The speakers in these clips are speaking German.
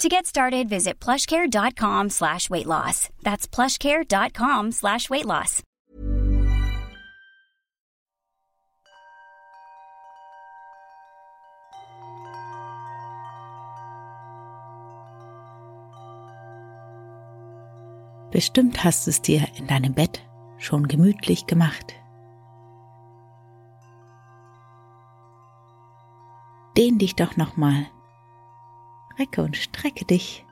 To get started, visit plushcare.com slash weight loss. That's plushcare.com slash weight loss. Bestimmt hast es dir in deinem Bett schon gemütlich gemacht. Dehn dich doch nochmal. Recke und strecke dich.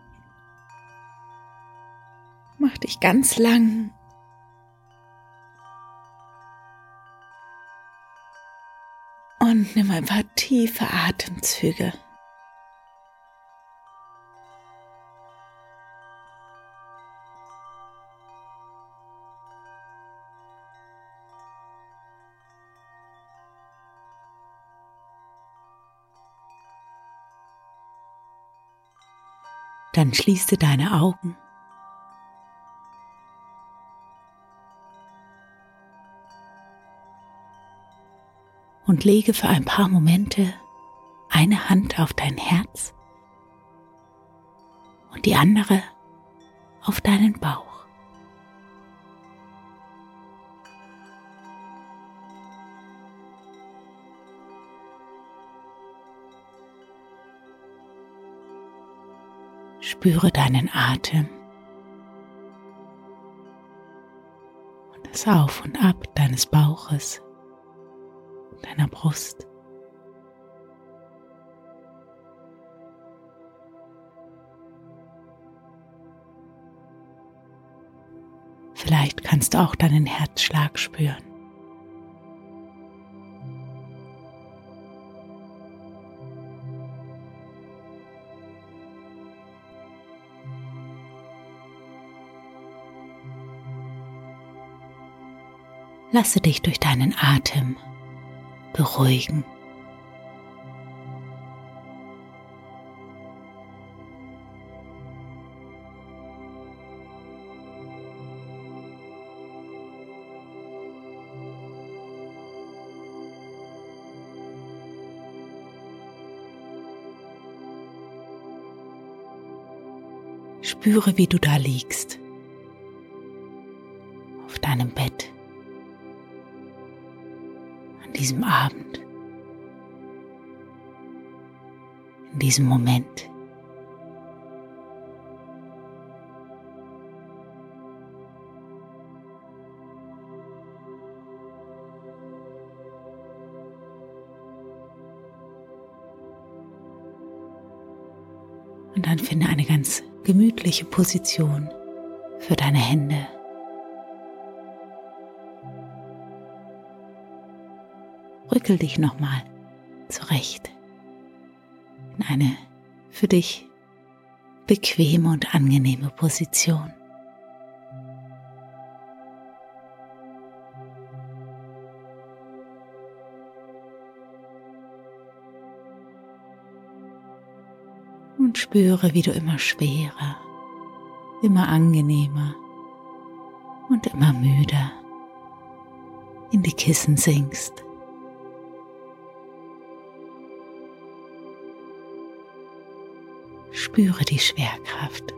Mach dich ganz lang. Und nimm ein paar tiefe Atemzüge. Dann schließe deine Augen. Und lege für ein paar Momente eine Hand auf dein Herz und die andere auf deinen Bauch. Spüre deinen Atem und das Auf und Ab deines Bauches, deiner Brust. Vielleicht kannst du auch deinen Herzschlag spüren. Lasse dich durch deinen Atem beruhigen. Spüre, wie du da liegst, diesem Moment. Und dann finde eine ganz gemütliche Position für deine Hände. Rückel dich nochmal zurecht in eine für dich bequeme und angenehme Position. Und spüre, wie du immer schwerer, immer angenehmer und immer müder in die Kissen sinkst. Spüre die Schwerkraft.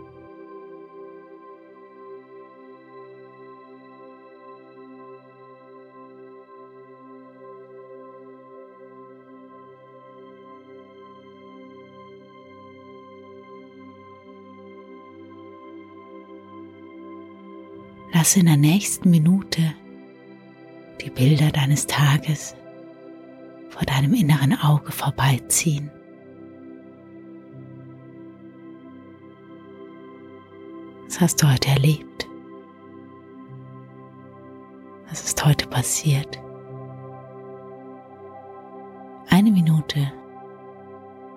Lass in der nächsten Minute die Bilder deines Tages vor deinem inneren Auge vorbeiziehen. Was hast du heute erlebt? Was ist heute passiert? Eine Minute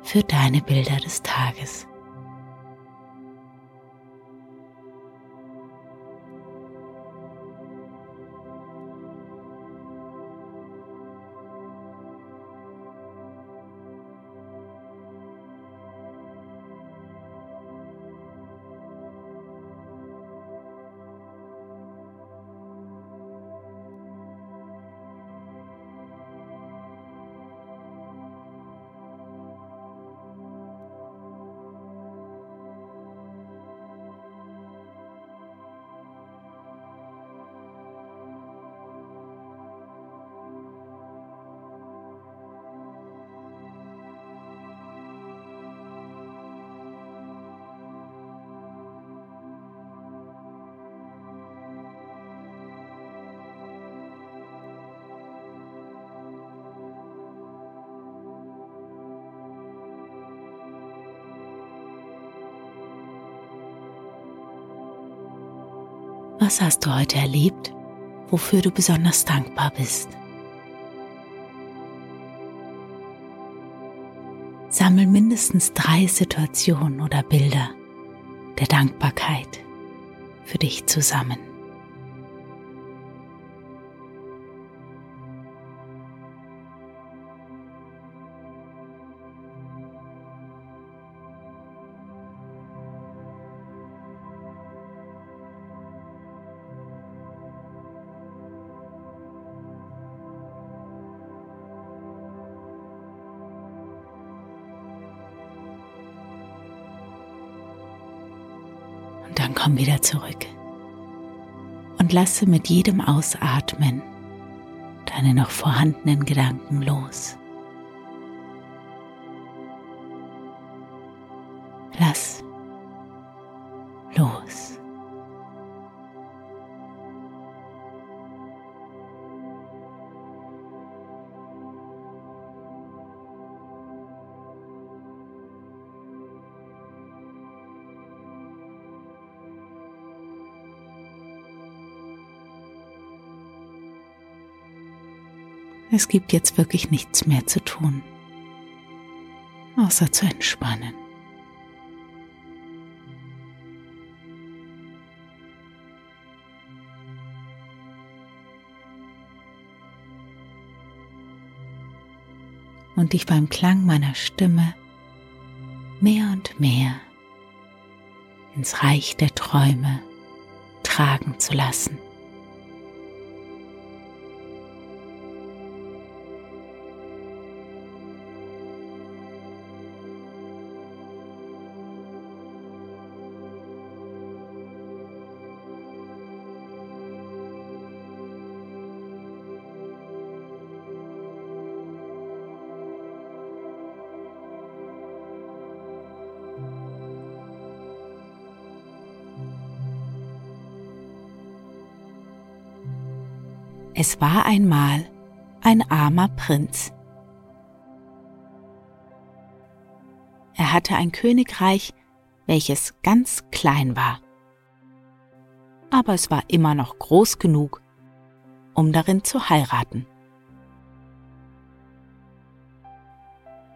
für deine Bilder des Tages. Was hast du heute erlebt, wofür du besonders dankbar bist? Sammel mindestens drei Situationen oder Bilder der Dankbarkeit für dich zusammen. Komm wieder zurück und lasse mit jedem Ausatmen deine noch vorhandenen Gedanken los. Es gibt jetzt wirklich nichts mehr zu tun, außer zu entspannen. Und dich beim Klang meiner Stimme mehr und mehr ins Reich der Träume tragen zu lassen. Es war einmal ein armer Prinz. Er hatte ein Königreich, welches ganz klein war. Aber es war immer noch groß genug, um darin zu heiraten.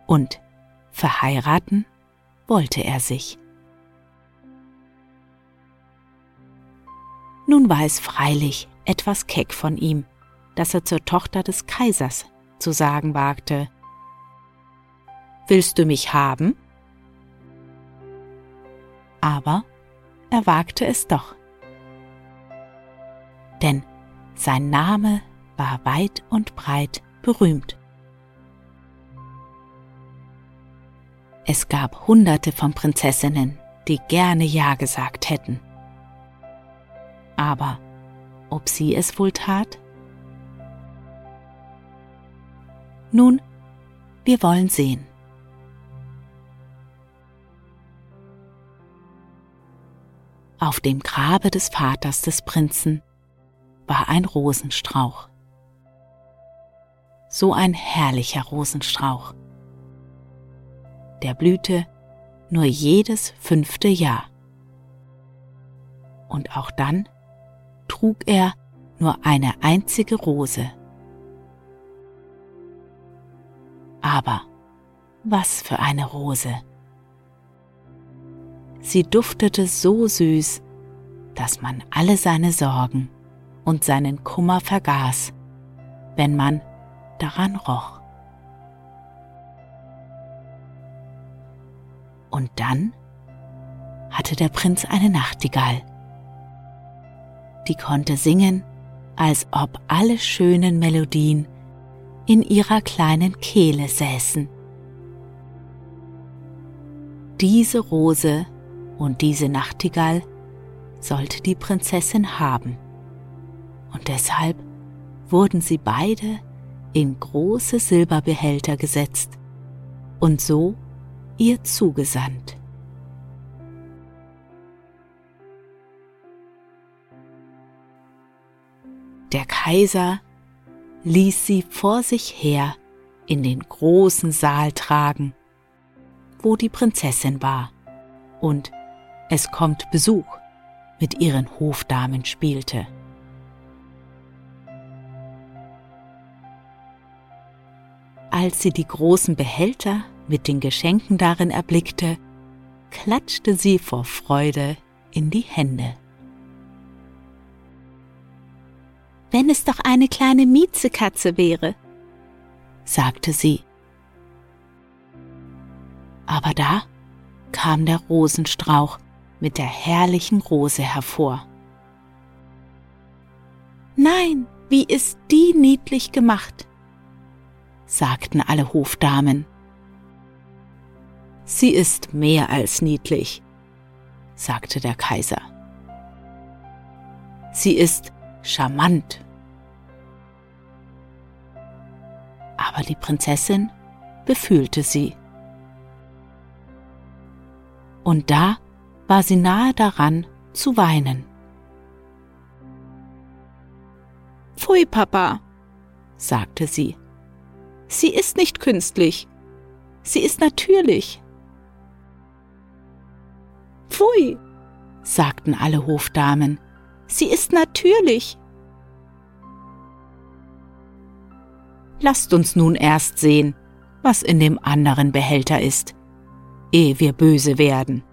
Und verheiraten wollte er sich. Nun war es freilich etwas keck von ihm, dass er zur Tochter des Kaisers zu sagen wagte, Willst du mich haben? Aber er wagte es doch. Denn sein Name war weit und breit berühmt. Es gab hunderte von Prinzessinnen, die gerne Ja gesagt hätten. Aber ob sie es wohl tat? Nun, wir wollen sehen. Auf dem Grabe des Vaters des Prinzen war ein Rosenstrauch. So ein herrlicher Rosenstrauch. Der blühte nur jedes fünfte Jahr. Und auch dann trug er nur eine einzige Rose. Aber was für eine Rose! Sie duftete so süß, dass man alle seine Sorgen und seinen Kummer vergaß, wenn man daran roch. Und dann hatte der Prinz eine Nachtigall. Die konnte singen, als ob alle schönen Melodien in ihrer kleinen Kehle säßen. Diese Rose und diese Nachtigall sollte die Prinzessin haben. Und deshalb wurden sie beide in große Silberbehälter gesetzt und so ihr zugesandt. Der Kaiser ließ sie vor sich her in den großen Saal tragen, wo die Prinzessin war, und es kommt Besuch mit ihren Hofdamen spielte. Als sie die großen Behälter mit den Geschenken darin erblickte, klatschte sie vor Freude in die Hände. Wenn es doch eine kleine Miezekatze wäre, sagte sie. Aber da kam der Rosenstrauch mit der herrlichen Rose hervor. Nein, wie ist die niedlich gemacht, sagten alle Hofdamen. Sie ist mehr als niedlich, sagte der Kaiser. Sie ist charmant. Aber die Prinzessin befühlte sie. Und da war sie nahe daran zu weinen. Pfui, Papa, sagte sie. Sie ist nicht künstlich. Sie ist natürlich. Pfui, sagten alle Hofdamen. Sie ist natürlich. Lasst uns nun erst sehen, was in dem anderen Behälter ist, ehe wir böse werden,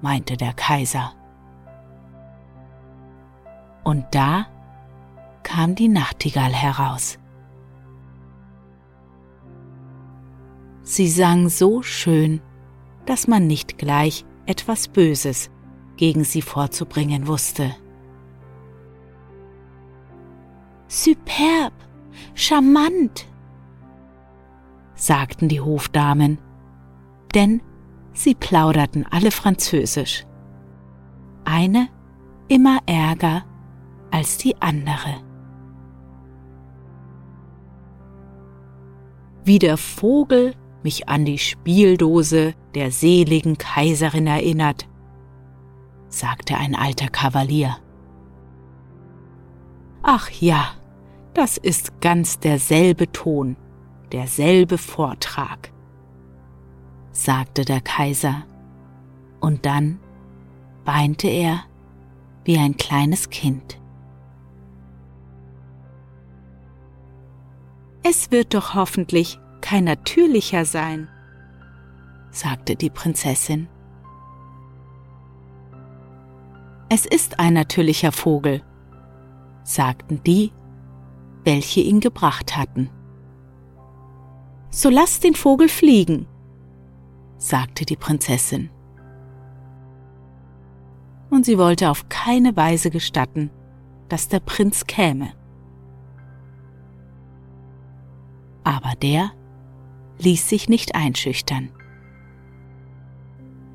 meinte der Kaiser. Und da kam die Nachtigall heraus. Sie sang so schön, dass man nicht gleich etwas Böses gegen sie vorzubringen wusste. Superb, charmant, sagten die Hofdamen, denn sie plauderten alle Französisch. Eine immer ärger als die andere. Wie der Vogel mich an die Spieldose der seligen Kaiserin erinnert, sagte ein alter Kavalier. Ach ja, das ist ganz derselbe Ton, derselbe Vortrag, sagte der Kaiser, und dann weinte er wie ein kleines Kind. Es wird doch hoffentlich kein natürlicher sein, sagte die Prinzessin. Es ist ein natürlicher Vogel, sagten die, welche ihn gebracht hatten. So lass den Vogel fliegen, sagte die Prinzessin. Und sie wollte auf keine Weise gestatten, dass der Prinz käme. Aber der ließ sich nicht einschüchtern.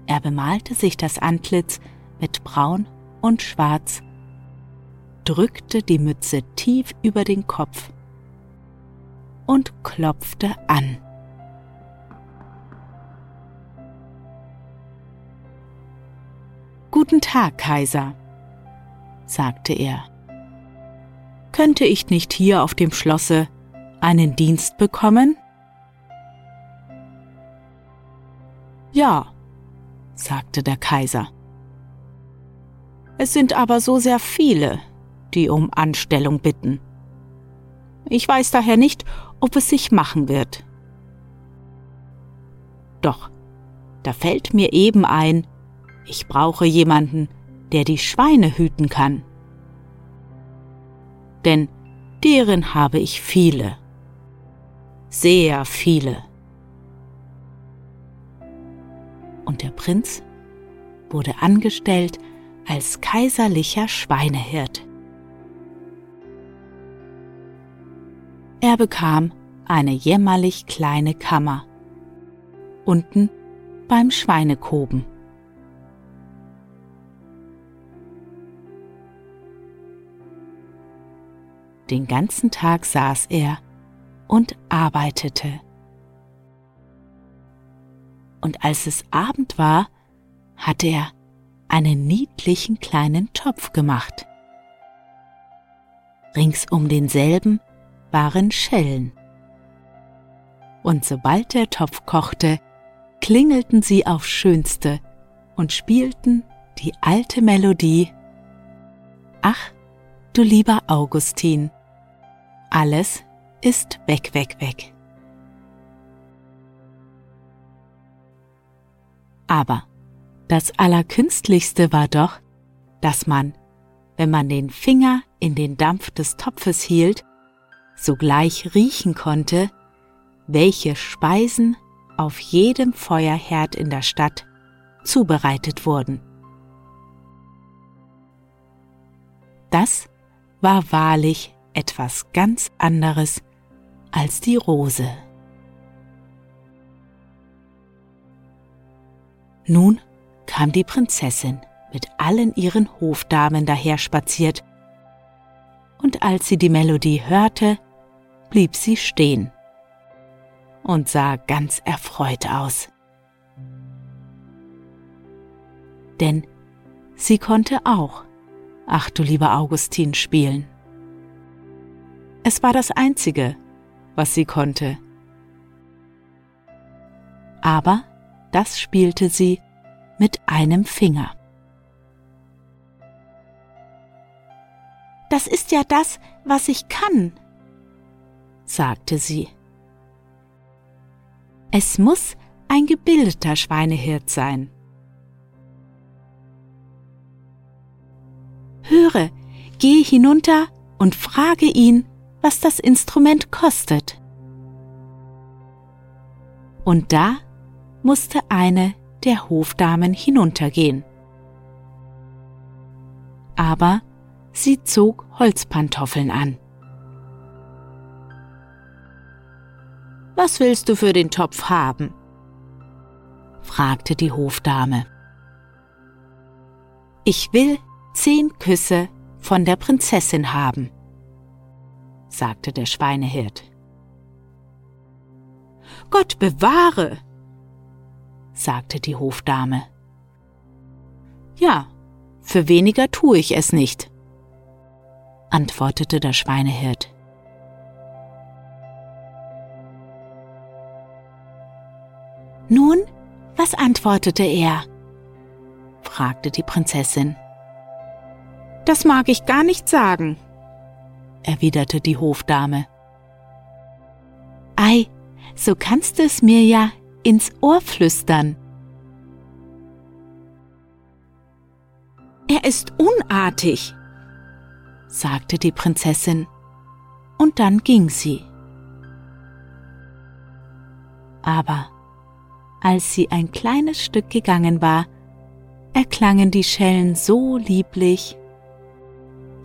Er bemalte sich das Antlitz mit Braun und Schwarz, drückte die Mütze tief über den Kopf und klopfte an. Guten Tag, Kaiser, sagte er. Könnte ich nicht hier auf dem Schlosse einen Dienst bekommen? Ja, sagte der Kaiser. Es sind aber so sehr viele, die um Anstellung bitten. Ich weiß daher nicht, ob es sich machen wird. Doch, da fällt mir eben ein, ich brauche jemanden, der die Schweine hüten kann. Denn deren habe ich viele. Sehr viele. Und der Prinz wurde angestellt als kaiserlicher Schweinehirt. Er bekam eine jämmerlich kleine Kammer unten beim Schweinekoben. Den ganzen Tag saß er und arbeitete. Und als es Abend war, hatte er einen niedlichen kleinen Topf gemacht. Rings um denselben waren Schellen. Und sobald der Topf kochte, klingelten sie auf Schönste und spielten die alte Melodie Ach, du lieber Augustin, alles ist weg, weg, weg. Aber das Allerkünstlichste war doch, dass man, wenn man den Finger in den Dampf des Topfes hielt, sogleich riechen konnte, welche Speisen auf jedem Feuerherd in der Stadt zubereitet wurden. Das war wahrlich etwas ganz anderes als die Rose. Nun kam die Prinzessin mit allen ihren Hofdamen daherspaziert, und als sie die Melodie hörte, blieb sie stehen und sah ganz erfreut aus. Denn sie konnte auch Ach du lieber Augustin spielen. Es war das Einzige, was sie konnte. Aber das spielte sie mit einem Finger. Das ist ja das, was ich kann, sagte sie. Es muss ein gebildeter Schweinehirt sein. Höre, gehe hinunter und frage ihn, was das Instrument kostet. Und da musste eine der Hofdamen hinuntergehen. Aber sie zog Holzpantoffeln an. Was willst du für den Topf haben? fragte die Hofdame. Ich will zehn Küsse von der Prinzessin haben, sagte der Schweinehirt. Gott bewahre, sagte die Hofdame. Ja, für weniger tue ich es nicht, antwortete der Schweinehirt. Nun, was antwortete er? fragte die Prinzessin. Das mag ich gar nicht sagen, erwiderte die Hofdame. Ei, so kannst du es mir ja ins Ohr flüstern. Er ist unartig, sagte die Prinzessin, und dann ging sie. Aber als sie ein kleines Stück gegangen war, erklangen die Schellen so lieblich,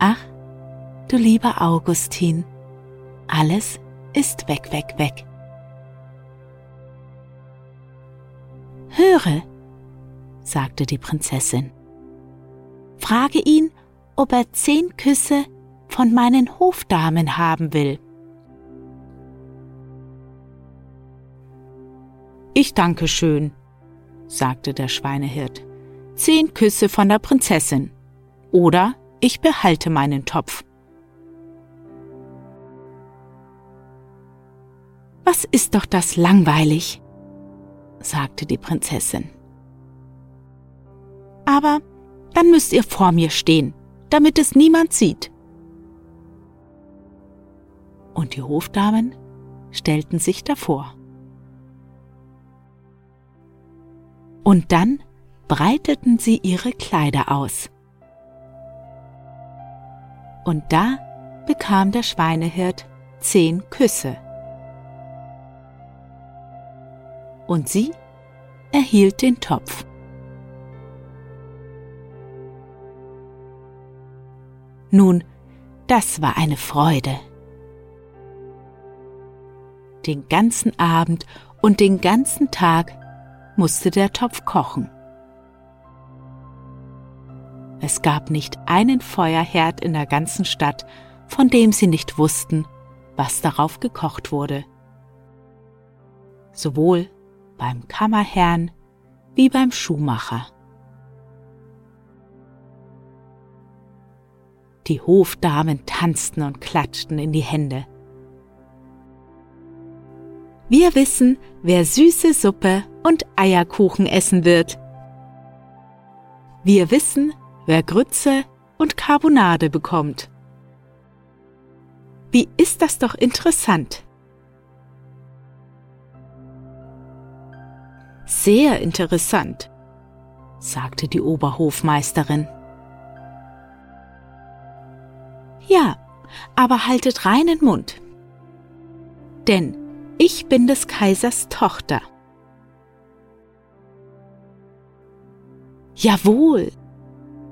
Ach, du lieber Augustin, alles ist weg, weg, weg. Höre, sagte die Prinzessin, frage ihn, ob er zehn Küsse von meinen Hofdamen haben will. Ich danke schön, sagte der Schweinehirt. zehn Küsse von der Prinzessin. Oder ich behalte meinen Topf. Was ist doch das langweilig, sagte die Prinzessin. Aber dann müsst ihr vor mir stehen, damit es niemand sieht. Und die Hofdamen stellten sich davor. Und dann breiteten sie ihre Kleider aus. Und da bekam der Schweinehirt zehn Küsse. Und sie erhielt den Topf. Nun, das war eine Freude. Den ganzen Abend und den ganzen Tag musste der Topf kochen. Es gab nicht einen Feuerherd in der ganzen Stadt, von dem sie nicht wussten, was darauf gekocht wurde. Sowohl beim Kammerherrn wie beim Schuhmacher. Die Hofdamen tanzten und klatschten in die Hände. Wir wissen, wer süße Suppe und Eierkuchen essen wird. Wir wissen, wer Grütze und Carbonade bekommt. Wie ist das doch interessant? Sehr interessant, sagte die Oberhofmeisterin. Ja, aber haltet reinen Mund. Denn ich bin des Kaisers Tochter. Jawohl,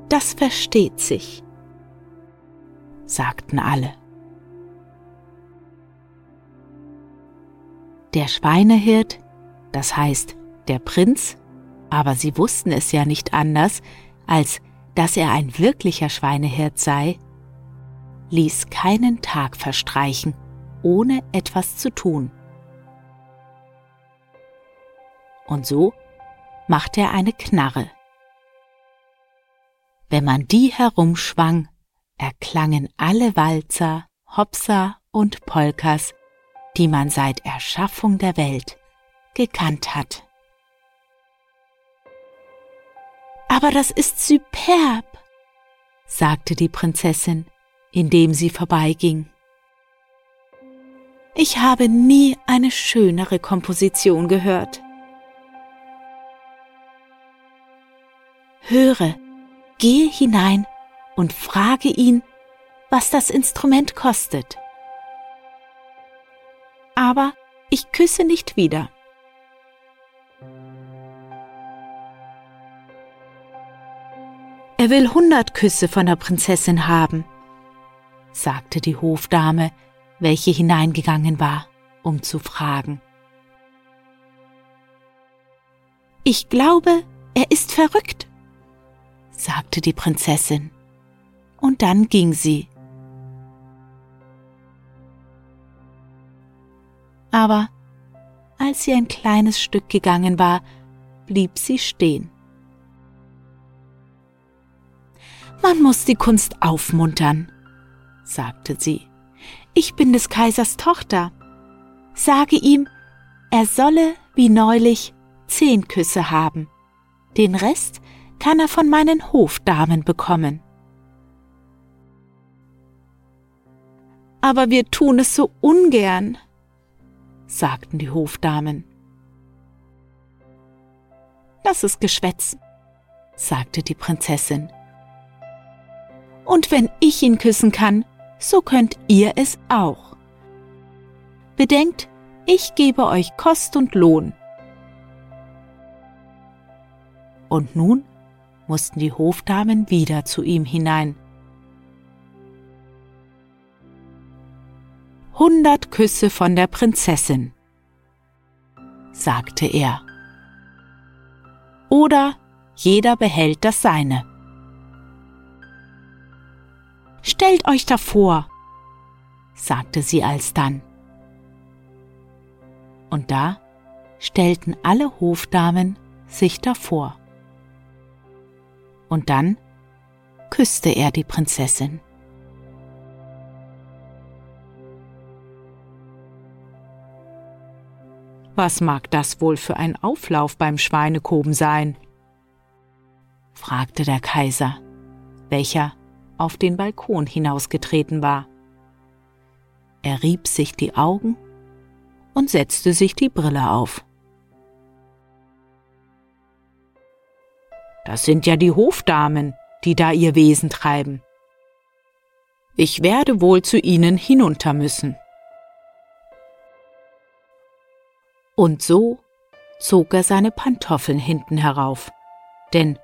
das versteht sich, sagten alle. Der Schweinehirt, das heißt der Prinz, aber sie wussten es ja nicht anders, als dass er ein wirklicher Schweinehirt sei, ließ keinen Tag verstreichen, ohne etwas zu tun. Und so machte er eine Knarre. Wenn man die herumschwang, erklangen alle Walzer, Hopser und Polkas, die man seit Erschaffung der Welt gekannt hat. Aber das ist superb, sagte die Prinzessin indem sie vorbeiging. Ich habe nie eine schönere Komposition gehört. Höre, gehe hinein und frage ihn, was das Instrument kostet. Aber ich küsse nicht wieder. Er will hundert Küsse von der Prinzessin haben sagte die Hofdame, welche hineingegangen war, um zu fragen. Ich glaube, er ist verrückt, sagte die Prinzessin, und dann ging sie. Aber als sie ein kleines Stück gegangen war, blieb sie stehen. Man muss die Kunst aufmuntern, sagte sie, ich bin des Kaisers Tochter. Sage ihm, er solle, wie neulich, zehn Küsse haben. Den Rest kann er von meinen Hofdamen bekommen. Aber wir tun es so ungern, sagten die Hofdamen. Das ist Geschwätz, sagte die Prinzessin. Und wenn ich ihn küssen kann, so könnt ihr es auch. Bedenkt, ich gebe euch Kost und Lohn. Und nun mussten die Hofdamen wieder zu ihm hinein. Hundert Küsse von der Prinzessin, sagte er. Oder jeder behält das seine. Stellt euch davor, sagte sie alsdann. Und da stellten alle Hofdamen sich davor. Und dann küsste er die Prinzessin. Was mag das wohl für ein Auflauf beim Schweinekoben sein? fragte der Kaiser, welcher auf den Balkon hinausgetreten war. Er rieb sich die Augen und setzte sich die Brille auf. Das sind ja die Hofdamen, die da ihr Wesen treiben. Ich werde wohl zu ihnen hinunter müssen. Und so zog er seine Pantoffeln hinten herauf, denn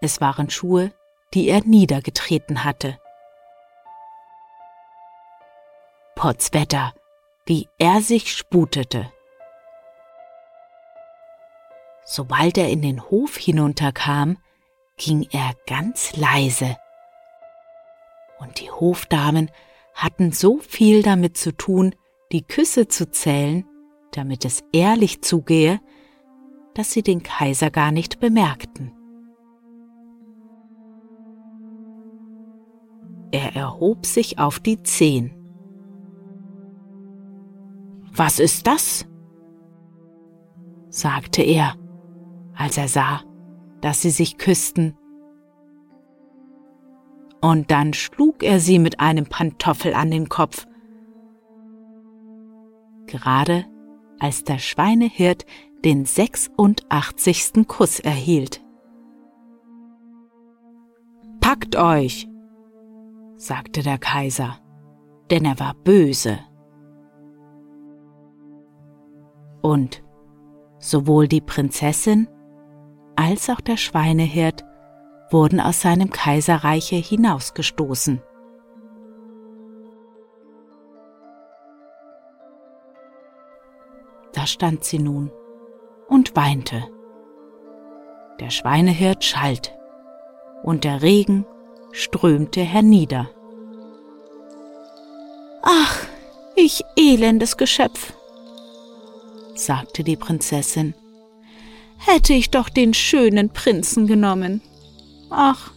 es waren Schuhe, die er niedergetreten hatte. Potzwetter, wie er sich sputete. Sobald er in den Hof hinunterkam, ging er ganz leise. Und die Hofdamen hatten so viel damit zu tun, die Küsse zu zählen, damit es ehrlich zugehe, dass sie den Kaiser gar nicht bemerkten. Er erhob sich auf die Zehen. Was ist das? sagte er, als er sah, dass sie sich küssten. Und dann schlug er sie mit einem Pantoffel an den Kopf. Gerade als der Schweinehirt den 86. Kuss erhielt. Packt euch, sagte der Kaiser, denn er war böse. Und sowohl die Prinzessin als auch der Schweinehirt wurden aus seinem Kaiserreiche hinausgestoßen. Da stand sie nun und weinte. Der Schweinehirt schalt und der Regen strömte hernieder. Ach, ich elendes Geschöpf, sagte die Prinzessin, hätte ich doch den schönen Prinzen genommen. Ach,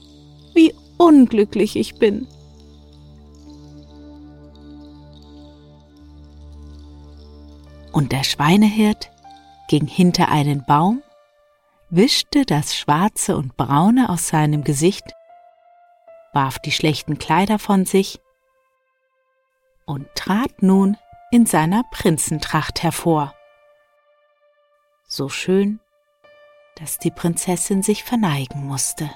wie unglücklich ich bin. Und der Schweinehirt ging hinter einen Baum, wischte das Schwarze und Braune aus seinem Gesicht warf die schlechten Kleider von sich und trat nun in seiner Prinzentracht hervor. So schön, dass die Prinzessin sich verneigen musste.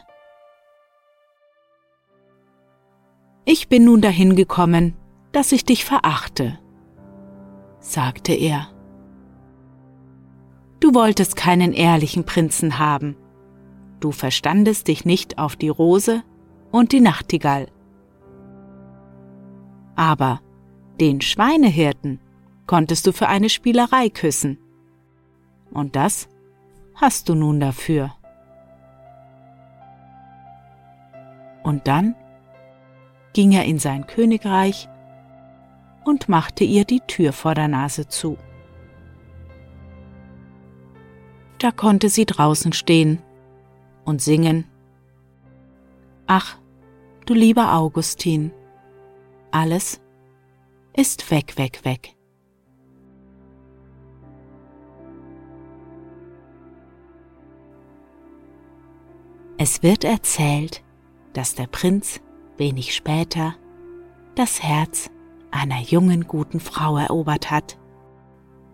Ich bin nun dahin gekommen, dass ich dich verachte, sagte er. Du wolltest keinen ehrlichen Prinzen haben. Du verstandest dich nicht auf die Rose und die Nachtigall. Aber den Schweinehirten konntest du für eine Spielerei küssen. Und das hast du nun dafür. Und dann ging er in sein Königreich und machte ihr die Tür vor der Nase zu. Da konnte sie draußen stehen und singen Ach, du lieber Augustin, alles ist weg, weg, weg. Es wird erzählt, dass der Prinz wenig später das Herz einer jungen guten Frau erobert hat,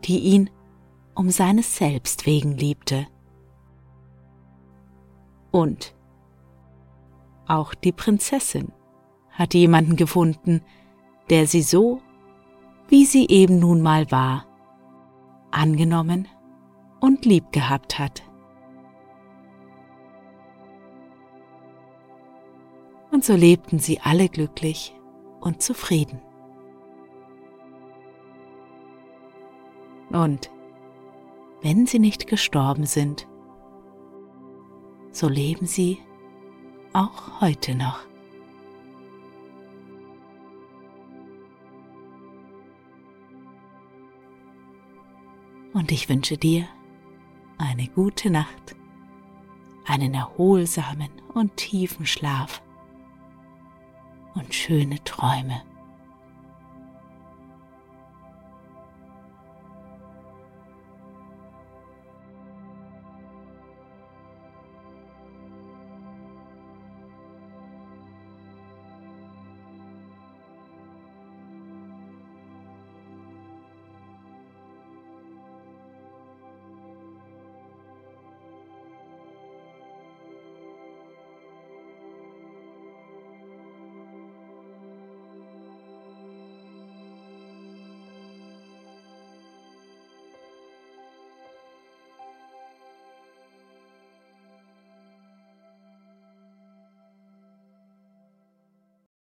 die ihn um seines Selbst wegen liebte. Und auch die Prinzessin hat jemanden gefunden, der sie so, wie sie eben nun mal war, angenommen und lieb gehabt hat. Und so lebten sie alle glücklich und zufrieden. Und wenn sie nicht gestorben sind, so leben sie auch heute noch. Und ich wünsche dir eine gute Nacht, einen erholsamen und tiefen Schlaf und schöne Träume.